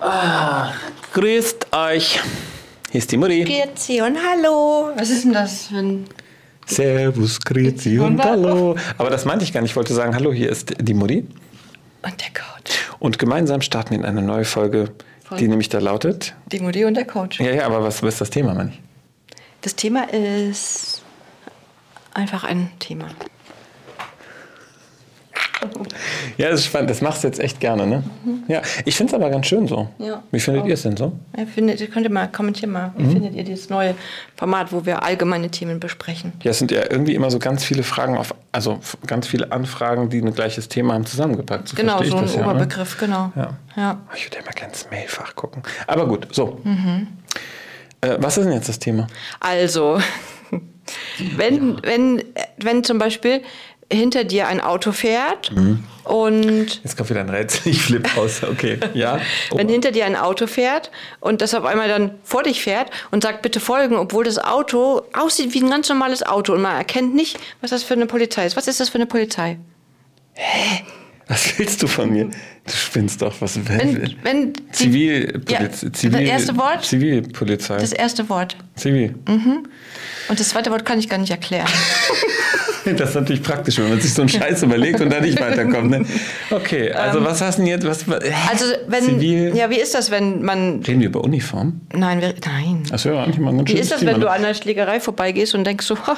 Ah, grüßt euch. Hier ist die Mutti. Grüezi und hallo. Was ist denn das für ein... Servus, grüezi und hallo. Aber das meinte ich gar nicht. Ich wollte sagen, hallo, hier ist die Mutti. Und der Coach. Und gemeinsam starten wir in eine neue Folge, die nämlich da lautet. Die Mutti und der Coach. Ja, ja, aber was, was ist das Thema, meine ich? Das Thema ist einfach ein Thema. Ja, das ist spannend. Das machst du jetzt echt gerne, ne? Ja, ich finde es aber ganz schön so. Ja. Wie findet Auch. ihr es denn so? Ja, findet, ihr könnt ihr mal kommentieren mal. Wie findet ihr dieses neue Format, wo wir allgemeine Themen besprechen? Ja, es sind ja irgendwie immer so ganz viele Fragen auf, also ganz viele Anfragen, die ein gleiches Thema haben, zusammengepackt. So genau, so ein das ja, ne? Oberbegriff, genau. Ja. ja. Oh, Ich würde ja mal gerne ins Mailfach gucken. Aber gut, so. Äh, was ist denn jetzt das Thema? Also, wenn, wenn, wenn zum Beispiel hinter dir ein Auto fährt Mhm. und Jetzt kommt wieder ein Rätsel. Ich flippe aus. Okay, ja. Oh. wenn hinter dir ein Auto fährt und das auf einmal dann vor dich fährt und sagt, bitte folgen, obwohl das Auto aussieht wie ein ganz normales Auto und man erkennt nicht, was das für eine Polizei ist. Was ist das für eine Polizei? Was willst du von mir? Du spinnst doch. Was Wenn, wenn Zivilpolizei. Ja, das erste Wort? Zivilpolizei. das erste Wort. Zivil. Und das zweite Wort kann ich gar nicht erklären. Das ist natürlich praktisch, wenn man sich so einen Scheiß überlegt und da nicht weiterkommt. Ne? Okay, also was hast du denn jetzt? Was? Also wenn Zivil. ja, wie ist das, wenn man Reden wir über Uniform? nein, wir, nein. Das wäre eigentlich mal ein ganz Wie ist das, Thema, wenn du an einer Schlägerei vorbeigehst und denkst so, ha,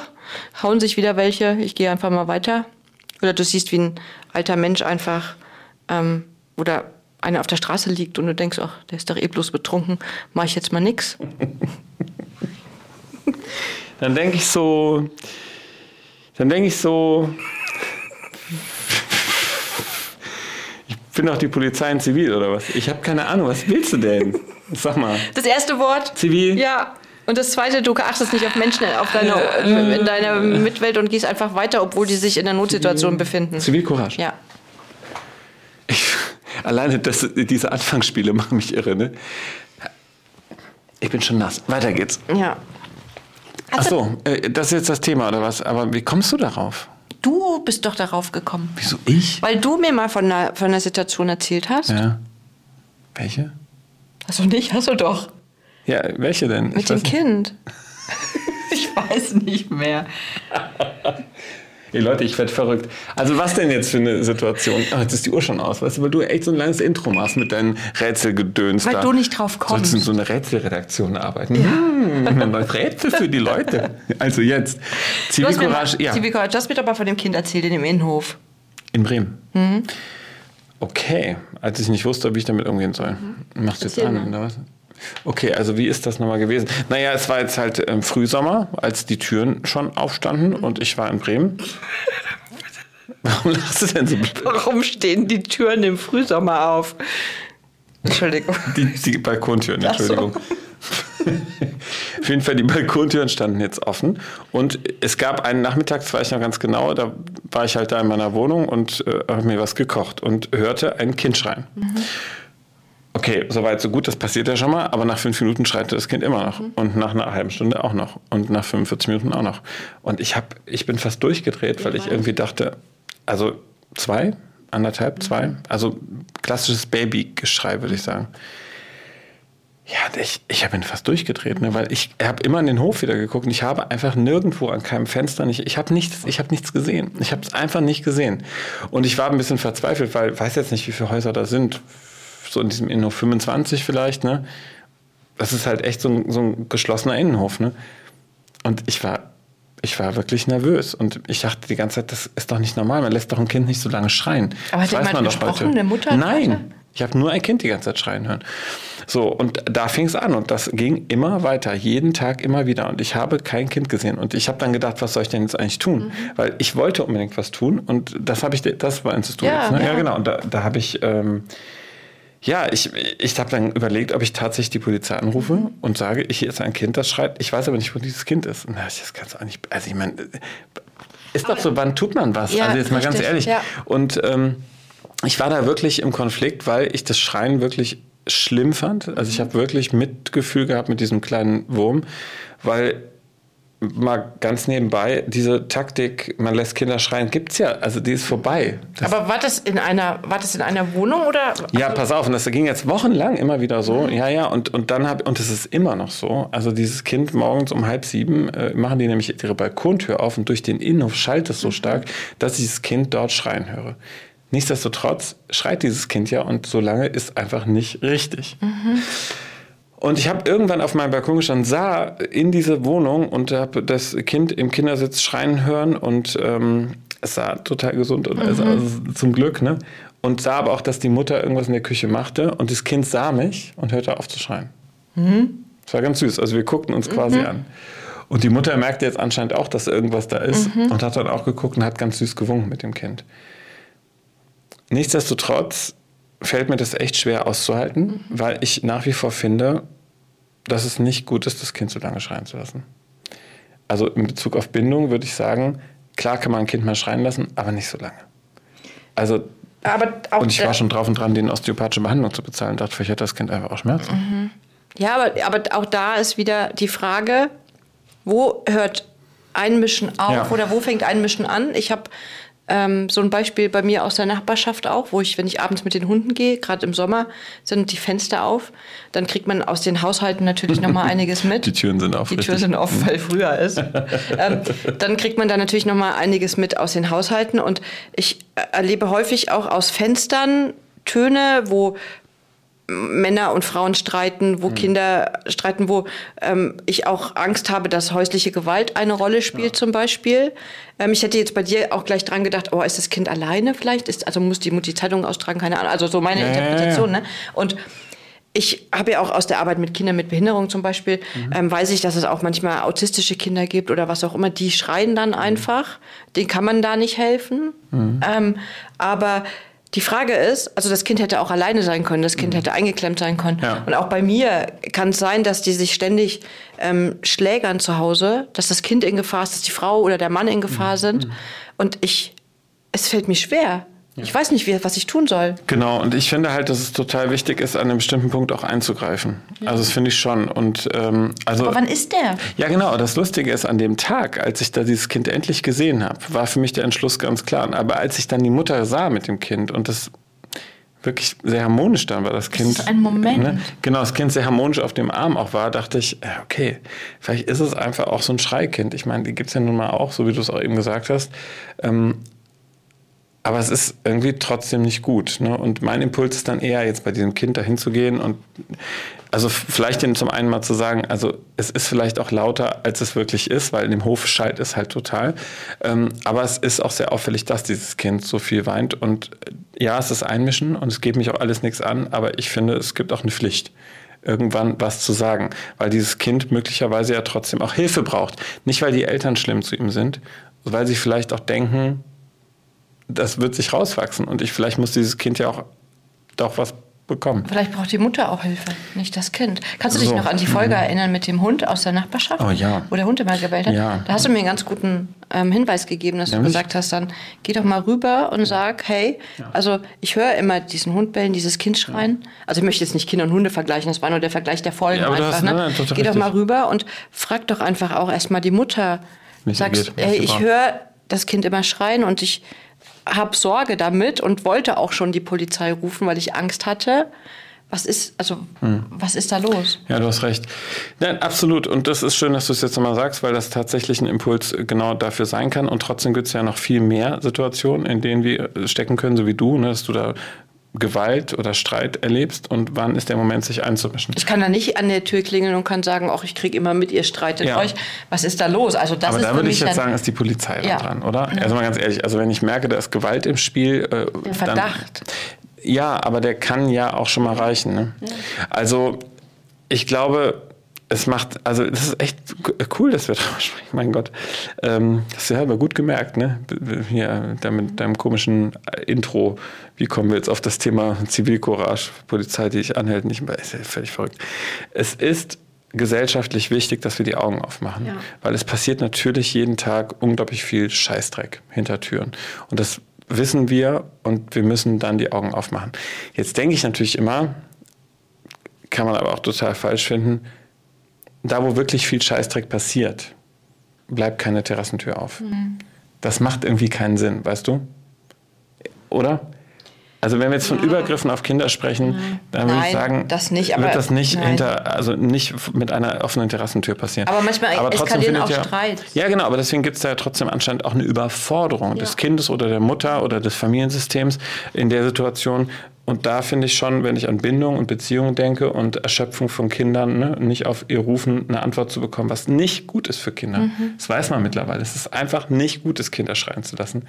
hauen sich wieder welche, ich gehe einfach mal weiter? Oder du siehst, wie ein alter Mensch einfach ähm, oder einer auf der Straße liegt und du denkst, ach, der ist doch eh bloß betrunken, mache ich jetzt mal nix. Dann denke ich so, dann denke ich so, ich bin doch die Polizei in Zivil oder was? Ich habe keine Ahnung, was willst du denn? Sag mal. Das erste Wort? Zivil? Ja. Und das zweite, du achtest nicht auf Menschen auf deine, in deiner Mitwelt und gehst einfach weiter, obwohl die sich in einer Notsituation befinden. Zivilcourage. Ja. Ich, alleine das, diese Anfangsspiele machen mich irre, ne? Ich bin schon nass. Weiter geht's. Ja. Ach so, äh, das ist jetzt das Thema oder was? Aber wie kommst du darauf? Du bist doch darauf gekommen. Wieso ich? Weil du mir mal von einer, von einer Situation erzählt hast. Ja. Welche? Hast du nicht? Hast du doch. Ja, welche denn? Mit Ich dem nicht. Kind. ich weiß nicht mehr. Ey Leute, ich werde verrückt. Also was denn jetzt für eine Situation? Oh, jetzt ist die Uhr schon aus, weißt du, weil du echt so ein langes Intro machst mit deinen Rätselgedöns Weil da. du nicht drauf kommst. Sollst du in so eine Rätselredaktion arbeiten? Hm, ein neues Rätsel für die Leute. Also jetzt. Zivilcourage, ja. Zivilcourage, du hast mir doch mal von dem Kind erzählt in dem Innenhof. In Bremen. Mhm. Okay, als ich nicht wusste, wie ich damit umgehen soll. Machst du jetzt Mhm. An, oder was? Okay, also wie ist das nochmal gewesen? Naja, es war jetzt halt ähm, Frühsommer, als die Türen schon aufstanden Mhm. und ich war in Bremen. Warum lachst du denn so? Warum stehen die Türen im Frühsommer auf? Entschuldigung. Die, die Balkontüren, so. Entschuldigung. Auf jeden Fall, die Balkontüren standen jetzt offen. Und es gab einen Nachmittag, das weiß ich noch ganz genau, da war ich halt da in meiner Wohnung und äh, habe mir was gekocht und hörte ein Kind schreien. Okay, soweit, so gut, das passiert ja schon mal, aber nach fünf Minuten schreit das Kind immer noch. Und nach einer halben Stunde auch noch. Und nach 45 Minuten auch noch. Und ich, hab, ich bin fast durchgedreht, weil ich irgendwie dachte, also zwei, anderthalb, zwei, also klassisches Babygeschrei, würde ich sagen. Ja, ich, ich bin fast durchgedreht, ne, weil ich habe immer in den Hof wieder geguckt und ich habe einfach nirgendwo an keinem Fenster nicht, ich habe nichts, ich habe nichts gesehen. Ich habe es einfach nicht gesehen. Und ich war ein bisschen verzweifelt, weil ich weiß jetzt nicht, wie viele Häuser da sind. So in diesem Innenhof 25 vielleicht, ne? Das ist halt echt so ein, so ein geschlossener Innenhof, ne? Und ich war, ich war wirklich nervös und ich dachte die ganze Zeit, das ist doch nicht normal. Man lässt doch ein Kind nicht so lange schreien. Aber hat das jemand gesprochen, eine Mutter, ein Nein. Vater? Ich habe nur ein Kind die ganze Zeit schreien hören. So, und da fing es an und das ging immer weiter, jeden Tag immer wieder. Und ich habe kein Kind gesehen. Und ich habe dann gedacht, was soll ich denn jetzt eigentlich tun? Mhm. Weil ich wollte unbedingt was tun und das habe ich, das war du Ja, jetzt, ne? ja. ja. genau. Und da, da habe ich, ähm, ja, ich, ich habe dann überlegt, ob ich tatsächlich die Polizei anrufe und sage, hier ist ein Kind, das schreit. Ich weiß aber nicht, wo dieses Kind ist. Und da dachte ich, das kannst du auch nicht. Also ich meine, ist doch so, wann tut man was? Ja, also jetzt mal ganz richtig, ehrlich. ja. Und ähm, ich war da wirklich im Konflikt, weil ich das Schreien wirklich schlimm fand. Also ich habe wirklich Mitgefühl gehabt mit diesem kleinen Wurm, weil mal ganz nebenbei, diese Taktik, man lässt Kinder schreien, gibt es ja. Also die ist vorbei. Das Aber war das in einer, war das in einer Wohnung oder? Ja, pass auf, und das ging jetzt wochenlang immer wieder so. Ja, ja, und, und dann habe und es ist immer noch so. Also dieses Kind morgens um halb sieben äh, machen die nämlich ihre Balkontür auf und durch den Innenhof schallt es so mhm. stark, dass ich dieses Kind dort schreien höre. Nichtsdestotrotz schreit dieses Kind ja und solange ist einfach nicht richtig. Mhm. Und ich habe irgendwann auf meinem Balkon gestanden, sah in diese Wohnung und habe das Kind im Kindersitz schreien hören und ähm, es sah total gesund und mhm. also, zum Glück, ne? Und sah aber auch, dass die Mutter irgendwas in der Küche machte und das Kind sah mich und hörte auf zu schreien. Mhm. Das war ganz süß. Also wir guckten uns quasi mhm. an. Und die Mutter merkte jetzt anscheinend auch, dass irgendwas da ist mhm. und hat dann auch geguckt und hat ganz süß gewunken mit dem Kind. Nichtsdestotrotz fällt mir das echt schwer auszuhalten, mhm. weil ich nach wie vor finde, dass es nicht gut ist, das Kind so lange schreien zu lassen. Also in Bezug auf Bindung würde ich sagen, klar kann man ein Kind mal schreien lassen, aber nicht so lange. Also und ich war schon drauf und dran, den osteopathische Behandlung zu bezahlen. Dachte, vielleicht hat das Kind einfach auch Schmerzen. Mhm. Ja, aber, aber auch da ist wieder die Frage, wo hört Einmischen auf ja. oder wo fängt Einmischen an? Ich habe ähm, so ein Beispiel bei mir aus der Nachbarschaft auch, wo ich, wenn ich abends mit den Hunden gehe, gerade im Sommer, sind die Fenster auf. Dann kriegt man aus den Haushalten natürlich noch mal einiges mit. Die Türen sind auf. Die Türen sind offen, weil früher ist. ähm, dann kriegt man da natürlich noch mal einiges mit aus den Haushalten. Und ich erlebe häufig auch aus Fenstern Töne, wo Männer und Frauen streiten, wo mhm. Kinder streiten, wo ähm, ich auch Angst habe, dass häusliche Gewalt eine Rolle spielt ja. zum Beispiel. Ähm, ich hätte jetzt bei dir auch gleich dran gedacht, oh, ist das Kind alleine vielleicht? Ist, also muss die Mutti Zeitung austragen, keine Ahnung. Also so meine ja, Interpretation. Ja, ne? Und ich habe ja auch aus der Arbeit mit Kindern mit Behinderung zum Beispiel, mhm. ähm, weiß ich, dass es auch manchmal autistische Kinder gibt oder was auch immer, die schreien dann mhm. einfach. Den kann man da nicht helfen. Mhm. Ähm, aber die Frage ist, also das Kind hätte auch alleine sein können, das Kind mhm. hätte eingeklemmt sein können. Ja. Und auch bei mir kann es sein, dass die sich ständig ähm, schlägern zu Hause, dass das Kind in Gefahr ist, dass die Frau oder der Mann in Gefahr mhm. sind. Und ich, es fällt mir schwer. Ja. Ich weiß nicht, wie, was ich tun soll. Genau, und ich finde halt, dass es total wichtig ist, an einem bestimmten Punkt auch einzugreifen. Ja. Also das finde ich schon. Und, ähm, also, Aber wann ist der? Ja, genau. Das Lustige ist, an dem Tag, als ich da dieses Kind endlich gesehen habe, war für mich der Entschluss ganz klar. Aber als ich dann die Mutter sah mit dem Kind und das wirklich sehr harmonisch dann war das Kind. Das ist ein Moment. Ne? Genau, das Kind sehr harmonisch auf dem Arm auch war, dachte ich, okay, vielleicht ist es einfach auch so ein Schreikind. Ich meine, die gibt es ja nun mal auch, so wie du es auch eben gesagt hast. Ähm, aber es ist irgendwie trotzdem nicht gut. Ne? Und mein Impuls ist dann eher, jetzt bei diesem Kind dahin zu gehen und also vielleicht denen zum einen mal zu sagen, also es ist vielleicht auch lauter, als es wirklich ist, weil in dem Hof schallt es halt total. Ähm, aber es ist auch sehr auffällig, dass dieses Kind so viel weint. Und äh, ja, es ist Einmischen und es geht mich auch alles nichts an, aber ich finde, es gibt auch eine Pflicht irgendwann was zu sagen, weil dieses Kind möglicherweise ja trotzdem auch Hilfe braucht. Nicht, weil die Eltern schlimm zu ihm sind, weil sie vielleicht auch denken, das wird sich rauswachsen und ich vielleicht muss dieses Kind ja auch doch was bekommen. Vielleicht braucht die Mutter auch Hilfe, nicht das Kind. Kannst du dich so. noch an die Folge mhm. erinnern mit dem Hund aus der Nachbarschaft? Oh ja. Wo der Hund immer gebellt hat? Ja. Da hast du mir einen ganz guten ähm, Hinweis gegeben, dass ja, du gesagt hast, dann geh doch mal rüber und sag, hey, ja. also ich höre immer diesen Hund bellen, dieses Kind schreien. Also ich möchte jetzt nicht Kinder und Hunde vergleichen, das war nur der Vergleich der Folgen einfach. Hast, ne? Nein, geh richtig. doch mal rüber und frag doch einfach auch erstmal die Mutter. Mich Sagst, hey, ich höre das Kind immer schreien und ich habe Sorge damit und wollte auch schon die Polizei rufen, weil ich Angst hatte. Was ist, also, hm. was ist da los? Ja, du hast recht. Nein, absolut. Und das ist schön, dass du es jetzt nochmal sagst, weil das tatsächlich ein Impuls genau dafür sein kann. Und trotzdem gibt es ja noch viel mehr Situationen, in denen wir stecken können, so wie du, ne, dass du da Gewalt oder Streit erlebst und wann ist der Moment, sich einzumischen? Ich kann da nicht an der Tür klingeln und kann sagen, auch ich kriege immer mit, ihr streitet ja. euch. Was ist da los? Also das Aber ist da würde ich jetzt sagen, ist die Polizei ja. dran, oder? Ja. Also mal ganz ehrlich, also wenn ich merke, da ist Gewalt im Spiel. Äh, der Verdacht. Dann, ja, aber der kann ja auch schon mal reichen. Ne? Also ich glaube, es macht, also das ist echt cool, dass wir darüber sprechen, mein Gott. Ähm, hast du ja aber gut gemerkt, ne? Hier, mit deinem komischen Intro. Wie kommen wir jetzt auf das Thema Zivilcourage, Polizei, die ich anhält, nicht mehr, ist ja völlig verrückt. Es ist gesellschaftlich wichtig, dass wir die Augen aufmachen. Ja. Weil es passiert natürlich jeden Tag unglaublich viel Scheißdreck hinter Türen. Und das wissen wir und wir müssen dann die Augen aufmachen. Jetzt denke ich natürlich immer, kann man aber auch total falsch finden, da wo wirklich viel Scheißdreck passiert, bleibt keine Terrassentür auf. Mhm. Das macht irgendwie keinen Sinn, weißt du? Oder? Also wenn wir jetzt von ja. Übergriffen auf Kinder sprechen, nein. dann würde ich sagen, das nicht, wird das nicht hinter, also nicht mit einer offenen Terrassentür passieren. Aber manchmal aber eskalieren auch ja, Streit. Ja, genau, aber deswegen gibt es da ja trotzdem anscheinend auch eine Überforderung ja. des Kindes oder der Mutter oder des Familiensystems in der Situation. Und da finde ich schon, wenn ich an Bindung und Beziehungen denke und Erschöpfung von Kindern, ne, nicht auf ihr Rufen eine Antwort zu bekommen, was nicht gut ist für Kinder. Mhm. Das weiß man mittlerweile. Es ist einfach nicht gut, das Kinder schreien zu lassen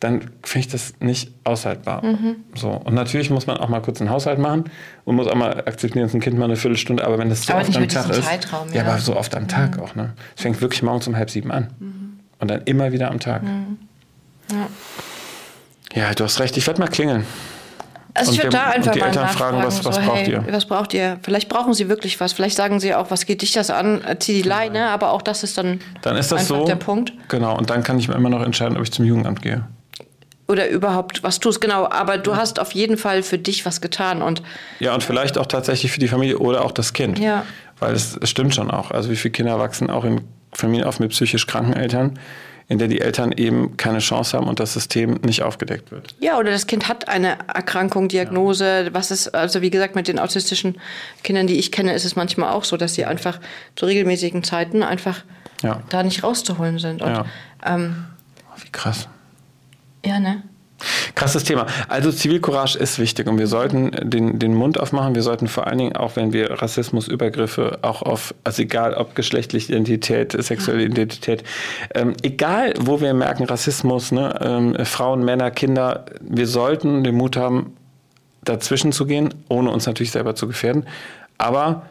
dann finde ich das nicht aushaltbar. Mhm. So. Und natürlich muss man auch mal kurz einen Haushalt machen und muss auch mal akzeptieren, dass ein Kind mal eine Viertelstunde, aber wenn das so aber oft am Tag ist. Zeitraum, ja. ja, aber so oft am Tag mhm. auch. Ne? Es fängt wirklich morgens um halb sieben an. Mhm. Und dann immer wieder am Tag. Mhm. Ja. ja, du hast recht, ich werde mal klingeln. Also ich würde da einfach die mal Eltern fragen, was, was so, braucht hey, ihr? Was braucht ihr? Vielleicht brauchen sie wirklich was. Vielleicht sagen sie auch, was geht dich das an? Zieh die Leine, aber auch das ist dann, dann ist das so, der Punkt. Genau, und dann kann ich mir immer noch entscheiden, ob ich zum Jugendamt gehe oder überhaupt was tust. Genau, aber du hast auf jeden Fall für dich was getan und ja und vielleicht auch tatsächlich für die Familie oder auch das Kind. Ja. Weil es, es stimmt schon auch. Also wie viele Kinder wachsen auch in Familien auf mit psychisch kranken Eltern, in der die Eltern eben keine Chance haben und das System nicht aufgedeckt wird. Ja, oder das Kind hat eine Erkrankung, Diagnose. Ja. Was ist, also wie gesagt, mit den autistischen Kindern, die ich kenne, ist es manchmal auch so, dass sie einfach zu regelmäßigen Zeiten einfach ja. da nicht rauszuholen sind. Und, ja. ähm, wie krass. Ja, ne? Krasses Thema. Also Zivilcourage ist wichtig und wir sollten den, den Mund aufmachen. Wir sollten vor allen Dingen auch, wenn wir Rassismus, Übergriffe, auch auf, also egal ob geschlechtliche Identität, sexuelle Identität, ähm, egal wo wir merken Rassismus, ne, ähm, Frauen, Männer, Kinder, wir sollten den Mut haben, dazwischen zu gehen, ohne uns natürlich selber zu gefährden. Aber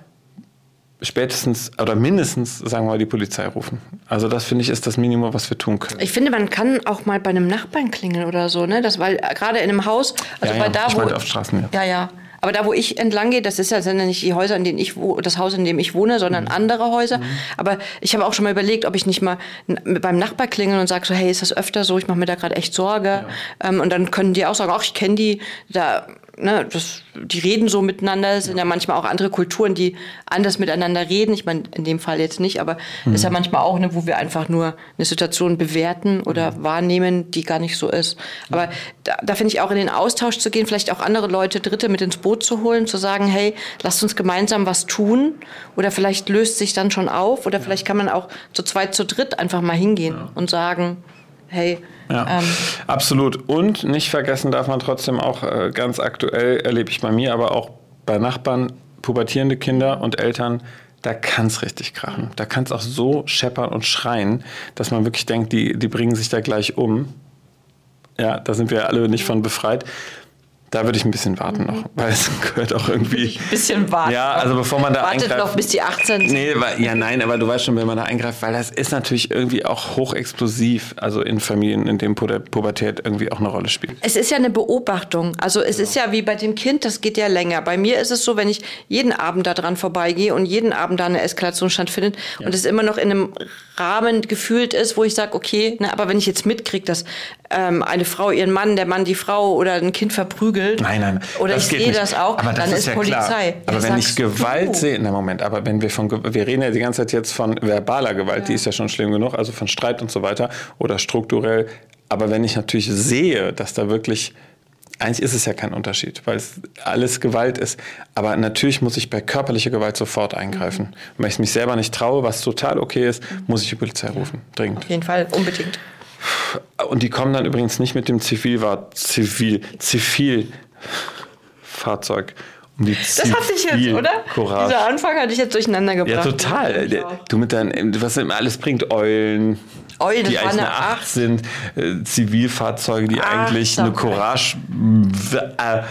spätestens oder mindestens, sagen wir mal, die Polizei rufen. Also das finde ich ist das Minimum, was wir tun können. Ich finde, man kann auch mal bei einem Nachbarn klingeln oder so, ne? Das weil gerade in einem Haus, also ja, bei da ich wo auf Straßen, ja. ja, ja. Aber da, wo ich entlang gehe, das ist ja, sind ja nicht die Häuser, in denen ich wo, das Haus, in dem ich wohne, sondern mhm. andere Häuser. Mhm. Aber ich habe auch schon mal überlegt, ob ich nicht mal beim Nachbar klingeln und sage so, hey, ist das öfter so? Ich mache mir da gerade echt Sorge. Ja. Ähm, und dann können die auch sagen, ach, ich kenne die, da ne, das, die reden so miteinander. Es sind ja manchmal auch andere Kulturen, die anders miteinander reden. Ich meine, in dem Fall jetzt nicht, aber es mhm. ist ja manchmal auch, ne, wo wir einfach nur eine Situation bewerten oder mhm. wahrnehmen, die gar nicht so ist. Aber da, da finde ich auch in den Austausch zu gehen, vielleicht auch andere Leute, Dritte mit ins Boot zu holen, zu sagen, hey, lasst uns gemeinsam was tun. Oder vielleicht löst sich dann schon auf. Oder vielleicht kann man auch zu zweit, zu dritt einfach mal hingehen ja. und sagen, hey, ja, ähm, absolut. Und nicht vergessen darf man trotzdem auch äh, ganz aktuell, erlebe ich bei mir, aber auch bei Nachbarn, pubertierende Kinder und Eltern, da kann es richtig krachen. Da kann es auch so scheppern und schreien, dass man wirklich denkt, die, die bringen sich da gleich um. Ja, da sind wir alle nicht von befreit. Da würde ich ein bisschen warten noch, weil es gehört auch irgendwie. Ein bisschen warten. Ja, also bevor man da Wartet eingreift. noch bis die 18 sind. Nee, weil, ja, nein, aber du weißt schon, wenn man da eingreift, weil das ist natürlich irgendwie auch hochexplosiv, also in Familien, in denen Pubertät irgendwie auch eine Rolle spielt. Es ist ja eine Beobachtung. Also es ja. ist ja wie bei dem Kind, das geht ja länger. Bei mir ist es so, wenn ich jeden Abend da dran vorbeigehe und jeden Abend da eine Eskalation stattfindet ja. und es immer noch in einem Rahmen gefühlt ist, wo ich sage, okay, na, aber wenn ich jetzt mitkriege, dass ähm, eine Frau ihren Mann, der Mann die Frau oder ein Kind verprügelt, nein, nein, oder ich sehe das auch, aber dann ist, ist ja Polizei. Klar. Aber wenn ich Gewalt sehe, na Moment, aber wenn wir von, wir reden ja die ganze Zeit jetzt von verbaler Gewalt, ja. die ist ja schon schlimm genug, also von Streit und so weiter oder strukturell. Aber wenn ich natürlich sehe, dass da wirklich eigentlich ist es ja kein Unterschied, weil es alles Gewalt ist. Aber natürlich muss ich bei körperlicher Gewalt sofort eingreifen. Mhm. Und wenn ich mich selber nicht traue, was total okay ist, mhm. muss ich die Polizei rufen. Dringend. Auf jeden Fall, unbedingt. Und die kommen dann übrigens nicht mit dem Zivilfahrzeug, Zivil, Zivilfahrzeug. Um die das hatte ich jetzt, oder? Courage. Dieser Anfang hatte ich jetzt durcheinander gebracht. Ja, total. Du mit deinen, was immer alles bringt, Eulen, Eulen, die eigentlich eine 8 sind, äh, Zivilfahrzeuge, die Ach, eigentlich eine Courage. Äh,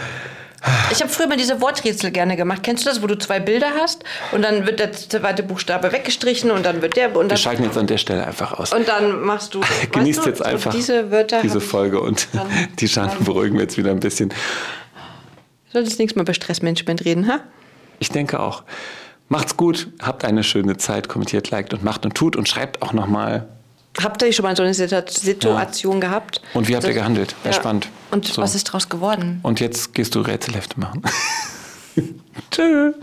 ich habe früher mal diese Worträtsel gerne gemacht. Kennst du das, wo du zwei Bilder hast und dann wird der zweite Buchstabe weggestrichen und dann wird der. Und Wir schalten jetzt an der Stelle einfach aus. Und dann machst du. Genießt du, jetzt einfach diese, Wörter diese Folge und die Schanden beruhigen wir jetzt wieder ein bisschen. Solltest du nächstes Mal über Stressmanagement reden, ha? Ich denke auch. Macht's gut, habt eine schöne Zeit, kommentiert, liked und macht und tut und schreibt auch nochmal Habt ihr schon mal so eine Situation ja. gehabt? Und wie habt ihr gehandelt? Wäre ja. spannend. Und so. was ist daraus geworden? Und jetzt gehst du Rätselhefte machen. Tschüss.